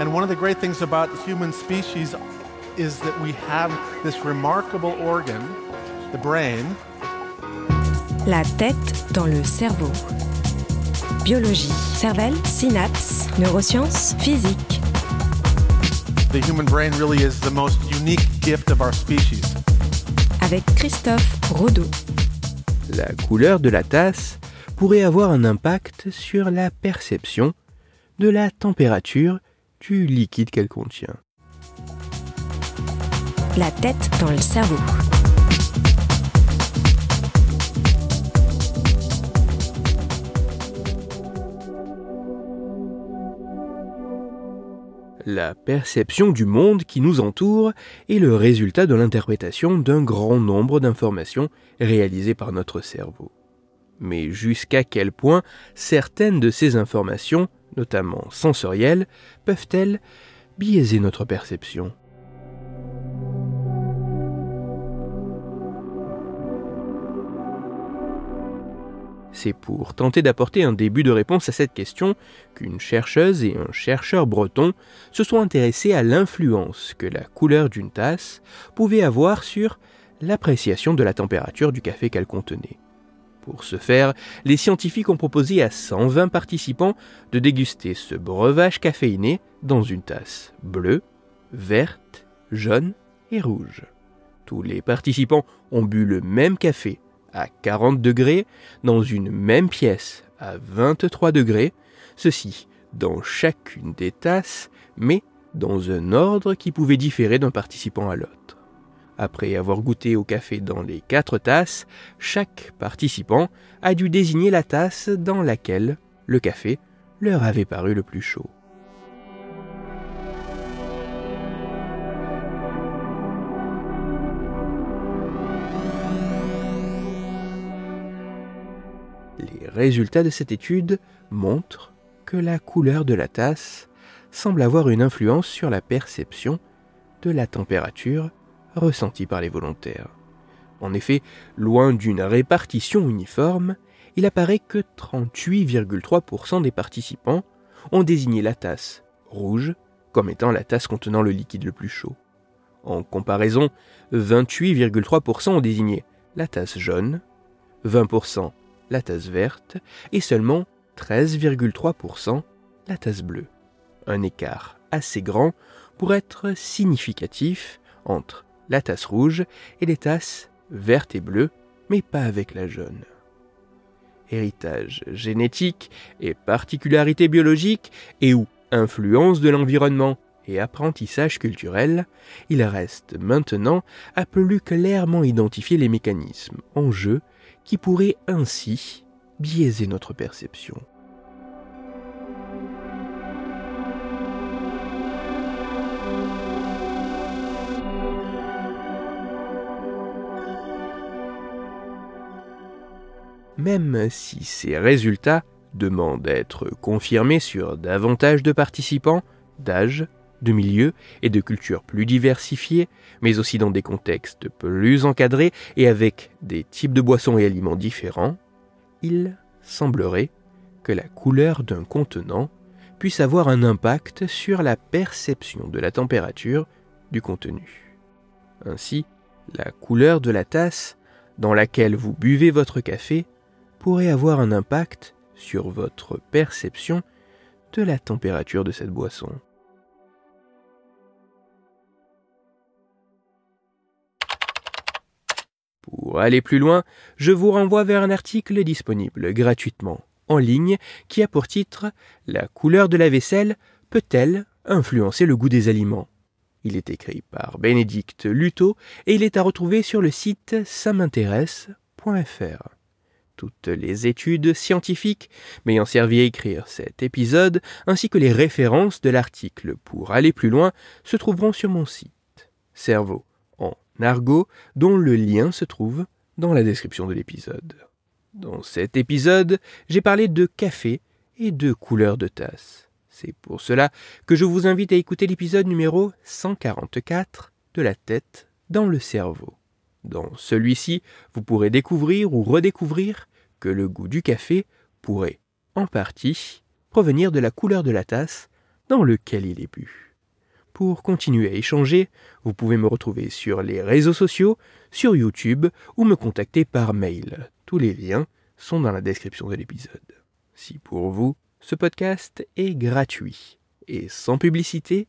And one of the great things about the human species is that we have this remarkable organ, the brain. La tête dans le cerveau. Biologie, cervelle, synapses, neurosciences, physique. The human brain really is the most unique gift of our species. Avec Christophe Rodeau. La couleur de la tasse pourrait avoir un impact sur la perception de la température du liquide qu'elle contient. La tête dans le cerveau. La perception du monde qui nous entoure est le résultat de l'interprétation d'un grand nombre d'informations réalisées par notre cerveau. Mais jusqu'à quel point certaines de ces informations, notamment sensorielles, peuvent-elles biaiser notre perception? C'est pour tenter d'apporter un début de réponse à cette question qu'une chercheuse et un chercheur breton se sont intéressés à l'influence que la couleur d'une tasse pouvait avoir sur l'appréciation de la température du café qu'elle contenait. Pour ce faire, les scientifiques ont proposé à 120 participants de déguster ce breuvage caféiné dans une tasse bleue, verte, jaune et rouge. Tous les participants ont bu le même café à 40 degrés dans une même pièce à 23 degrés, ceci dans chacune des tasses, mais dans un ordre qui pouvait différer d'un participant à l'autre. Après avoir goûté au café dans les quatre tasses, chaque participant a dû désigner la tasse dans laquelle le café leur avait paru le plus chaud. Les résultats de cette étude montrent que la couleur de la tasse semble avoir une influence sur la perception de la température ressentie par les volontaires. En effet, loin d'une répartition uniforme, il apparaît que 38,3% des participants ont désigné la tasse rouge comme étant la tasse contenant le liquide le plus chaud. En comparaison, 28,3% ont désigné la tasse jaune, 20% la tasse verte et seulement 13,3% la tasse bleue. Un écart assez grand pour être significatif entre la tasse rouge et les tasses vertes et bleues, mais pas avec la jaune. Héritage génétique et particularité biologique et ou influence de l'environnement et apprentissage culturel, il reste maintenant à plus clairement identifier les mécanismes en jeu qui pourraient ainsi biaiser notre perception. Même si ces résultats demandent d'être confirmés sur davantage de participants, d'âge, de milieux et de cultures plus diversifiées, mais aussi dans des contextes plus encadrés et avec des types de boissons et aliments différents, il semblerait que la couleur d'un contenant puisse avoir un impact sur la perception de la température du contenu. Ainsi, la couleur de la tasse dans laquelle vous buvez votre café pourrait avoir un impact sur votre perception de la température de cette boisson. Pour aller plus loin, je vous renvoie vers un article disponible gratuitement en ligne qui a pour titre La couleur de la vaisselle peut-elle influencer le goût des aliments? Il est écrit par Bénédicte Luto et il est à retrouver sur le site ça toutes les études scientifiques m'ayant servi à écrire cet épisode, ainsi que les références de l'article pour aller plus loin, se trouveront sur mon site. Cerveau en argot, dont le lien se trouve dans la description de l'épisode. Dans cet épisode, j'ai parlé de café et de couleur de tasse. C'est pour cela que je vous invite à écouter l'épisode numéro 144 de la tête dans le cerveau. Dans celui-ci, vous pourrez découvrir ou redécouvrir que le goût du café pourrait, en partie, provenir de la couleur de la tasse dans lequel il est bu. Pour continuer à échanger, vous pouvez me retrouver sur les réseaux sociaux, sur YouTube ou me contacter par mail. Tous les liens sont dans la description de l'épisode. Si pour vous, ce podcast est gratuit et sans publicité,